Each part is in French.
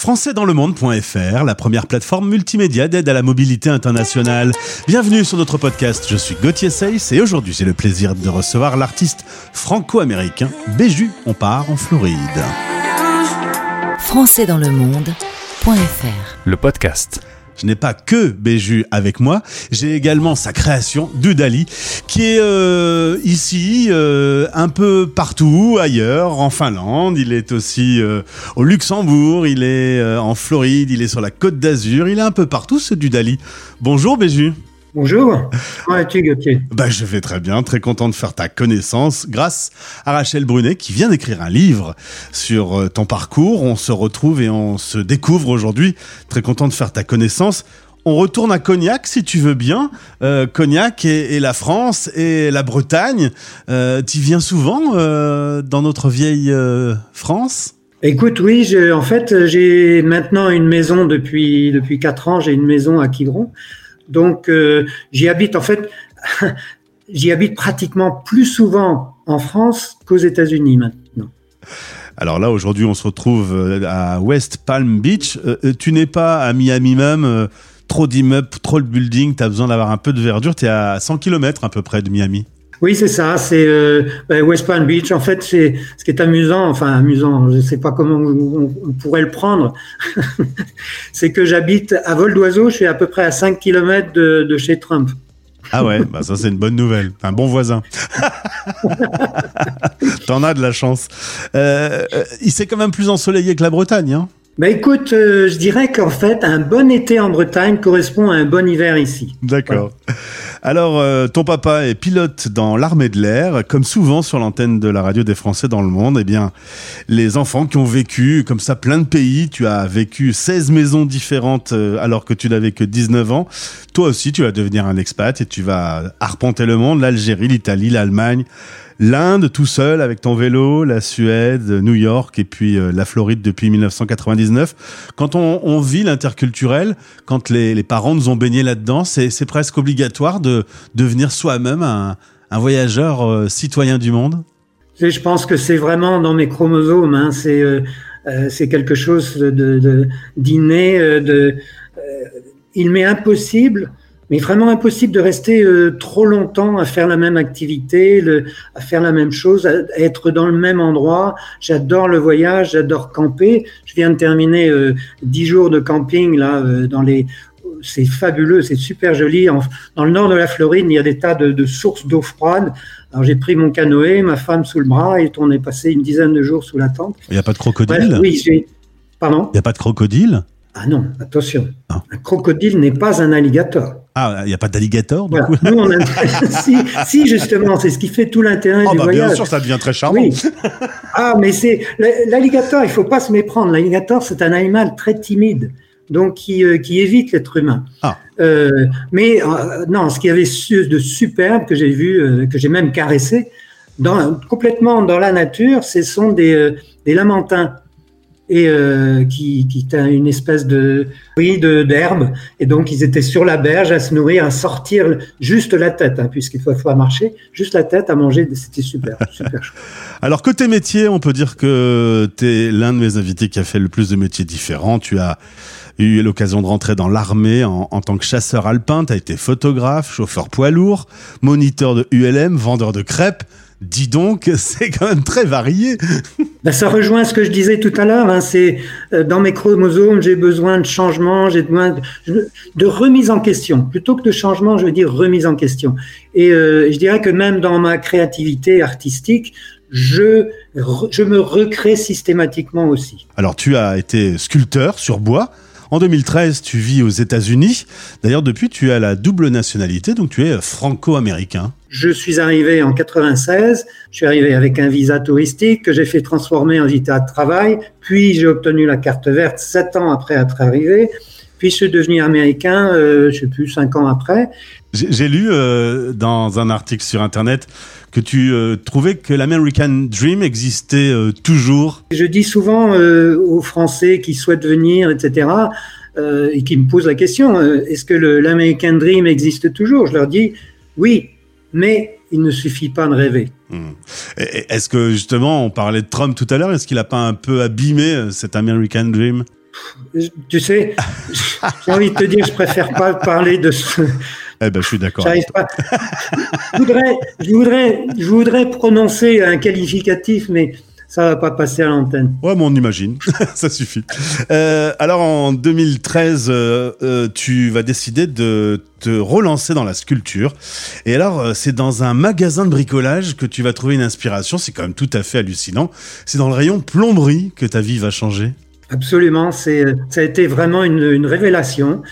françaisdanslemonde.fr, la première plateforme multimédia d'aide à la mobilité internationale. Bienvenue sur notre podcast, je suis Gauthier Seyss et aujourd'hui j'ai le plaisir de recevoir l'artiste franco-américain Béju. On part en Floride. françaisdanslemonde.fr Le podcast je n'ai pas que Béju avec moi, j'ai également sa création, Dudali, qui est euh, ici, euh, un peu partout, ailleurs, en Finlande, il est aussi euh, au Luxembourg, il est en Floride, il est sur la côte d'Azur, il est un peu partout ce Dudali. Bonjour Béju. Bonjour, comment vas-tu Gauthier? Bah, Je vais très bien, très content de faire ta connaissance grâce à Rachel Brunet qui vient d'écrire un livre sur euh, ton parcours. On se retrouve et on se découvre aujourd'hui. Très content de faire ta connaissance. On retourne à Cognac si tu veux bien. Euh, Cognac et, la France et la Bretagne. Euh, tu viens souvent euh, dans notre vieille France? Écoute, oui, en fait, j'ai maintenant une maison depuis depuis quatre ans. J'ai une maison à Quiberon. Donc euh, j'y habite en fait, j'y habite pratiquement plus souvent en France qu'aux États-Unis maintenant. Alors là, aujourd'hui, on se retrouve euh, à West Palm Beach. Euh, tu n'es pas à Miami même, trop d'immeubles, trop de buildings, tu as besoin d'avoir un peu de verdure. Tu es à 100 km à peu près de Miami. Oui, c'est ça. C'est euh, ben, West Palm Beach. En fait, c'est ce qui est amusant. Enfin, amusant. Je ne sais pas comment on, pourrait le prendre. c'est que j'habite à vol d'oiseau. Je suis à peu près à 5 km de, de chez Trump. Ah ouais, bah ça c'est une bonne nouvelle. Un bon voisin. T'en as de la chance. Euh, euh, il s'est quand même plus ensoleillé que la Bretagne, hein bah écoute, euh, je dirais qu'en fait, un bon été en Bretagne correspond à un bon hiver ici. D'accord. Alors, euh, ton papa est pilote dans l'armée de l'air, comme souvent sur l'antenne de la radio des Français dans le monde. Eh bien, les enfants qui ont vécu comme ça plein de pays, tu as vécu 16 maisons différentes euh, alors que tu n'avais que 19 ans. Toi aussi, tu vas devenir un expat et tu vas arpenter le monde, l'Algérie, l'Italie, l'Allemagne, l'Inde tout seul avec ton vélo, la Suède, New York et puis euh, la Floride depuis 1999. Quand on, vit l'interculturel, quand les, parents nous ont baigné là-dedans, c'est presque obligatoire de devenir soi-même un, voyageur euh, citoyen du monde Je pense que c'est vraiment dans mes chromosomes. Hein. c'est euh, c'est quelque chose de d'inné. Il m'est impossible mais vraiment impossible de rester euh, trop longtemps à faire la même activité, le, à faire la même chose, à, être dans le même endroit. J'adore le voyage, j'adore camper. Je viens de terminer euh, dix jours de camping là euh, dans les. C'est fabuleux, c'est super joli. dans le nord de la Floride, il y a des tas de, de sources d'eau froide. Alors j'ai pris mon canoë, ma femme sous le bras, et on est passé une dizaine de jours sous la tente. Il n'y a pas de crocodile? Oui, j'ai. Pardon? Il n'y a pas de crocodile? Ah non, attention. Ah. Un crocodile n'est pas un alligator. Ah, il n'y a pas d'alligator du coup Nous, on a... si, si, justement, c'est ce qui fait tout l'intérêt oh, du bah, voyage. Bien sûr, ça devient très charmant. Oui. Ah, mais c'est l'alligator, il faut pas se méprendre. L'alligator, c'est un animal très timide, donc qui, euh, qui évite l'être humain. Ah. Euh, mais euh, non, ce qu'il y avait de superbe que j'ai vu, que j'ai même caressé, dans, complètement dans la nature, ce sont des, des lamentins et euh, qui, qui était une espèce de oui de d'herbe. Et donc ils étaient sur la berge à se nourrir à sortir juste la tête hein, puisqu'il faut, faut marcher juste la tête à manger. C'était super super chouette. alors côté métier on peut dire que tu es l'un de mes invités qui a fait le plus de métiers différents. Tu as eu l'occasion de rentrer dans l'armée en, en, tant que chasseur alpin, tu as été photographe, chauffeur poids lourd, moniteur de ULM, vendeur de crêpes, Dis donc, c'est quand même très varié. Ben, ça rejoint ce que je disais tout à l'heure. Hein, c'est euh, dans mes chromosomes, j'ai besoin de changement, j'ai besoin de, remise en question. Plutôt que de changement, je veux dire remise en question. Et euh, je dirais que même dans ma créativité artistique, je, je me recrée systématiquement aussi. Alors, tu as été sculpteur sur bois. En 2013, tu vis aux États-Unis. D'ailleurs, depuis, tu as la double nationalité, donc tu es franco-américain. Je suis arrivé en 96. Je suis arrivé avec un visa touristique que j'ai fait transformer en visa de travail. Puis j'ai obtenu la carte verte sept ans après être arrivé. Puis je suis devenu américain, euh, je sais plus, cinq ans après. J'ai lu euh, dans un article sur Internet que tu euh, trouvais que l'American Dream existait euh, toujours. Je dis souvent aux Français qui souhaitent venir, etc., et qui me posent la question, est-ce que l'American Dream existe toujours? Je leur dis, oui, mais il ne suffit pas de rêver. Hmm. Est-ce que justement, on parlait de Trump tout à l'heure, est-ce qu'il n'a pas un peu abîmé cet American Dream? Tu sais, j'ai envie de te dire, je préfère pas parler de ce. Eh ben, je suis d'accord. Pas. Je voudrais, je voudrais, je voudrais prononcer un qualificatif, mais ça va pas passer à l'antenne. Ouais, mais on imagine, ça suffit. Euh, alors en 2013, euh, euh, tu vas décider de te relancer dans la sculpture. Et alors, c'est dans un magasin de bricolage que tu vas trouver une inspiration. C'est quand même tout à fait hallucinant. C'est dans le rayon plomberie que ta vie va changer. Absolument, c'est ça a été vraiment une, une révélation.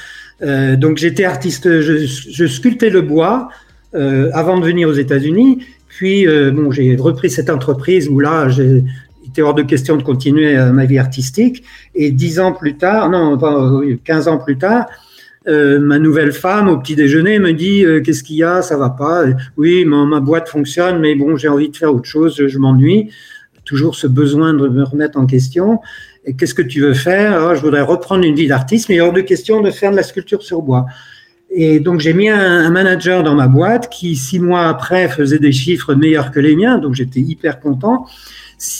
Euh, donc j'étais artiste, je, je, sculptais le bois euh, avant de venir aux États-Unis puis, euh, bon, j'ai repris cette entreprise où là, j'ai était hors de question de continuer euh, ma vie artistique. Et dix ans plus tard, non, pas, 15 ans plus tard, euh, ma nouvelle femme au petit déjeuner me dit euh, qu'est-ce qu'il y a, ça va pas. Oui, ma, boîte fonctionne, mais bon, j'ai envie de faire autre chose, je m'ennuie. Toujours ce besoin de me remettre en question. Qu'est-ce que tu veux faire? Oh, Je voudrais reprendre une vie d'artiste, mais hors de question de faire de la sculpture sur bois. Et donc j'ai mis un, manager dans ma boîte qui six mois après faisait des chiffres meilleurs que les miens, donc j'étais hyper content.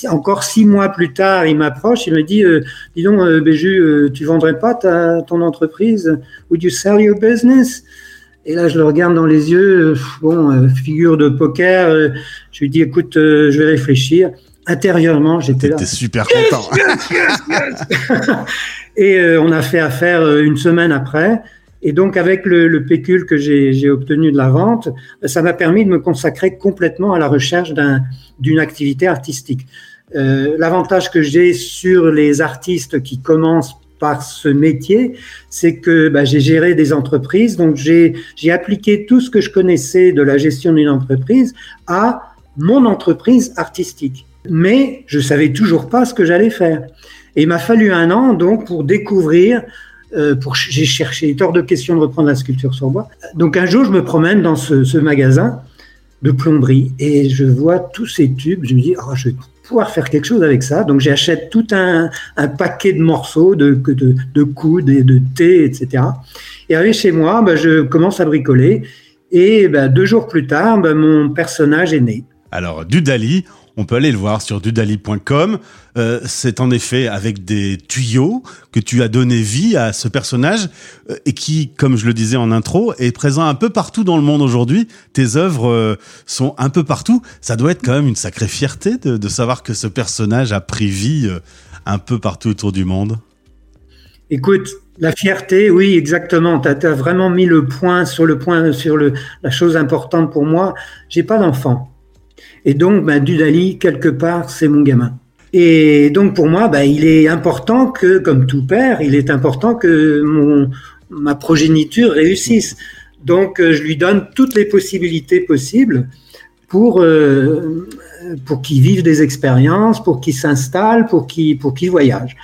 encore six mois plus tard, il m'approche, il me dit euh, "Dis donc, euh, Béju, euh, tu vendrais pas ta, ton entreprise? Would you sell your business? Et là, je le regarde dans les yeux, bon, figure de poker. je lui dis "Écoute, je vais réfléchir." Intérieurement, j'étais là. super content. Et on a fait affaire une semaine après. Et donc, avec le, le pécule que j'ai obtenu de la vente, ça m'a permis de me consacrer complètement à la recherche d'une activité artistique. Euh, L'avantage que j'ai sur les artistes qui commencent par ce métier, c'est que bah, j'ai géré des entreprises, donc j'ai appliqué tout ce que je connaissais de la gestion d'une entreprise à mon entreprise artistique. Mais je savais toujours pas ce que j'allais faire. Et il m'a fallu un an donc pour découvrir euh, j'ai cherché, hors de question de reprendre la sculpture sur bois. Donc un jour, je me promène dans ce, magasin de plomberie et je vois tous ces tubes. Je me dis, oh, je vais pouvoir faire quelque chose avec ça. Donc j'achète tout un, paquet de morceaux, de coudes et de thé, etc. Et arrivé chez moi, bah, je commence à bricoler. Et bah, deux jours plus tard, bah, mon personnage est né. Alors, du Dali, on peut aller le voir sur dudali.com. Euh, c'est en effet avec des tuyaux que tu as donné vie à ce personnage euh, et qui, comme je le disais en intro, est présent un peu partout dans le monde aujourd'hui. Tes œuvres euh, sont un peu partout. Ça doit être quand même une sacrée fierté de, savoir que ce personnage a pris vie un peu partout autour du monde. Écoute, la fierté, oui, exactement. Tu as, vraiment mis le point sur le point sur le, la chose importante pour moi. J'ai pas d'enfant. Et donc, bah, Dudali, quelque part, c'est mon gamin. Et donc, pour moi, bah, il est important que, comme tout père, il est important que mon, ma progéniture réussisse. Donc, euh, je lui donne toutes les possibilités possibles pour, euh, pour qu'il vive des expériences, pour qu'il s'installe, pour qu'il pour qu'il voyage.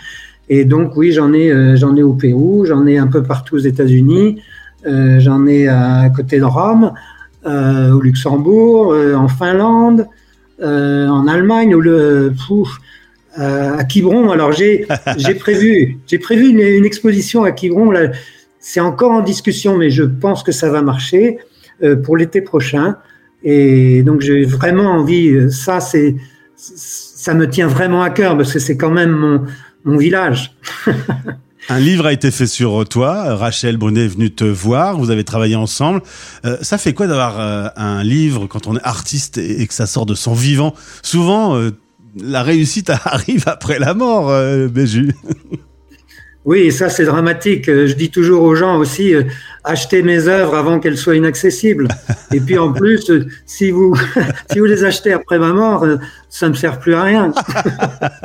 Et donc, oui, j'en ai, euh, j'en ai au Pérou, j'en ai un peu partout aux États-Unis, j'en ai à côté de Rome, au Luxembourg, euh, en Finlande, euh, en Allemagne, ou le, pouf, à Quiberon. Alors j'ai j'ai prévu j'ai prévu une, une, exposition à Quiberon. Là, c'est encore en discussion, mais je pense que ça va marcher pour l'été prochain. Et donc j'ai vraiment envie. Ça c'est ça me tient vraiment à cœur parce que c'est quand même mon mon village. Un livre a été fait sur toi. Rachel Brunet est venue te voir. Vous avez travaillé ensemble. Euh, ça fait quoi d'avoir euh, un livre quand on est artiste et, que ça sort de son vivant? Souvent, euh, la réussite arrive après la mort, Béju. Oui, ça c'est dramatique. Je dis toujours aux gens aussi, euh, achetez mes œuvres avant qu'elles soient inaccessibles. Et puis en plus, euh, si vous si vous les achetez après ma mort, euh, ça me sert plus à rien.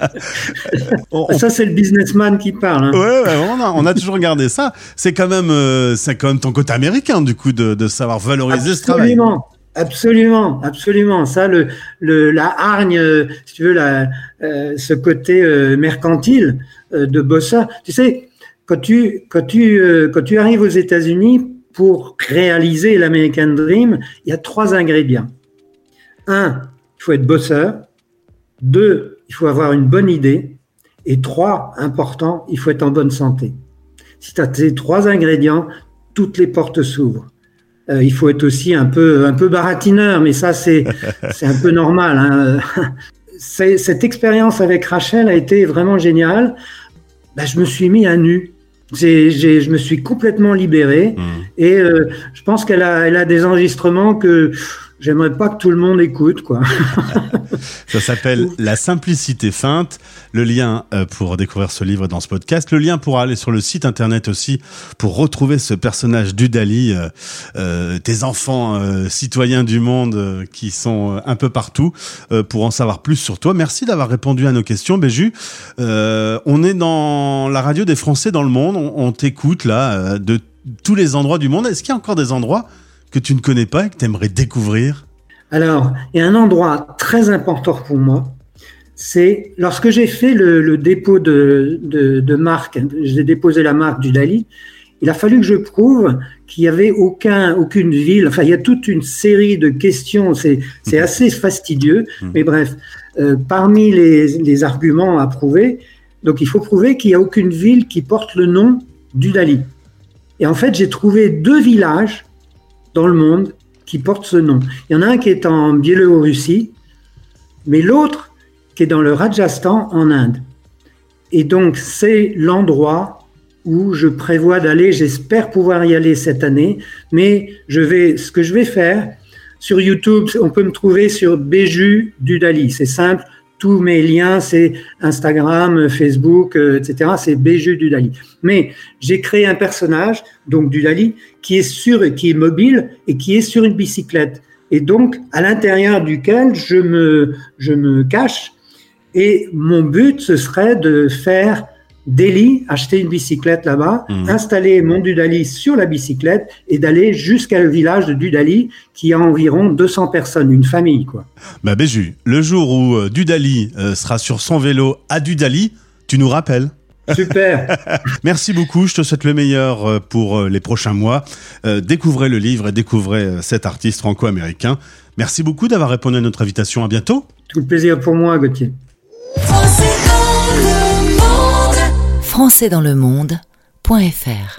on, ça c'est le businessman qui parle. Hein. Ouais, ouais on, a, on, a, toujours regardé ça. C'est quand même euh, c'est quand même ton côté américain du coup de, de savoir valoriser absolument, ce travail. Absolument, absolument. Ça, le, le la hargne, si tu veux, la, euh, ce côté euh, mercantile euh, de bosseur. Tu sais, quand tu quand tu quand tu arrives aux États-Unis pour réaliser l'American Dream, il y a trois ingrédients. Un, il faut être bosseur. Deux, il faut avoir une bonne idée. Et trois, important, il faut être en bonne santé. Si tu as ces trois ingrédients, toutes les portes s'ouvrent. Euh, il faut être aussi un peu un peu baratineur, mais ça c'est c'est un peu normal. Hein. Cette expérience avec Rachel a été vraiment géniale bah, je me suis mis à nu. Je me suis complètement libéré mmh. et euh, je pense qu'elle a, elle a des enregistrements que j'aimerais pas que tout le monde écoute, quoi. Ça s'appelle La simplicité feinte. Le lien euh, pour découvrir ce livre dans ce podcast. Le lien pour aller sur le site internet aussi pour retrouver ce personnage du Dali, euh, euh tes enfants euh, citoyens du monde qui sont un peu partout pour en savoir plus sur toi. Merci d'avoir répondu à nos questions, Béju. on est dans la radio des Français dans le monde. On, on t'écoute là de tous les endroits du monde. Est-ce qu'il y a encore des endroits que tu ne connais pas et que tu aimerais découvrir Alors, il y a un endroit très important pour moi. C'est lorsque j'ai fait le, dépôt de, de, marque, j'ai déposé la marque du Dali, il a fallu que je prouve qu'il n'y avait aucun, aucune ville, enfin il y a toute une série de questions, c'est mhm. assez fastidieux, mhm. mais bref, euh, parmi les, les, arguments à prouver, donc il faut prouver qu'il n'y a aucune ville qui porte le nom du Dali. Et en fait, j'ai trouvé deux villages dans le monde qui porte ce nom. Il y en a un qui est en Biélorussie, mais l'autre qui est dans le Rajasthan en Inde. Et donc c'est l'endroit où je prévois d'aller. J'espère pouvoir y aller cette année, mais je vais, ce que je vais faire sur YouTube, on peut me trouver sur Béju Dudali. C'est simple tous mes liens, c'est Instagram, Facebook, euh, etc. C'est Béju Dudali. Mais j'ai créé un personnage, donc Dudali, qui est sur, qui est mobile et qui est sur une bicyclette. Et donc, à l'intérieur duquel je me, je me cache. Et mon but, ce serait de faire Delhi, acheter une bicyclette là-bas, mmh. installer mon Dudali sur la bicyclette et d'aller jusqu'à le village de Dudali qui a environ 200 personnes, une famille quoi. Bah Béju, le jour où euh, Dudali euh, sera sur son vélo à Dudali, tu nous rappelles Super. Merci beaucoup. Je te souhaite le meilleur euh, pour les prochains mois. découvrez le livre et découvrez cet artiste franco-américain. Merci beaucoup d'avoir répondu à notre invitation. À bientôt. Tout le plaisir pour moi, Gauthier françaisdanslemonde.fr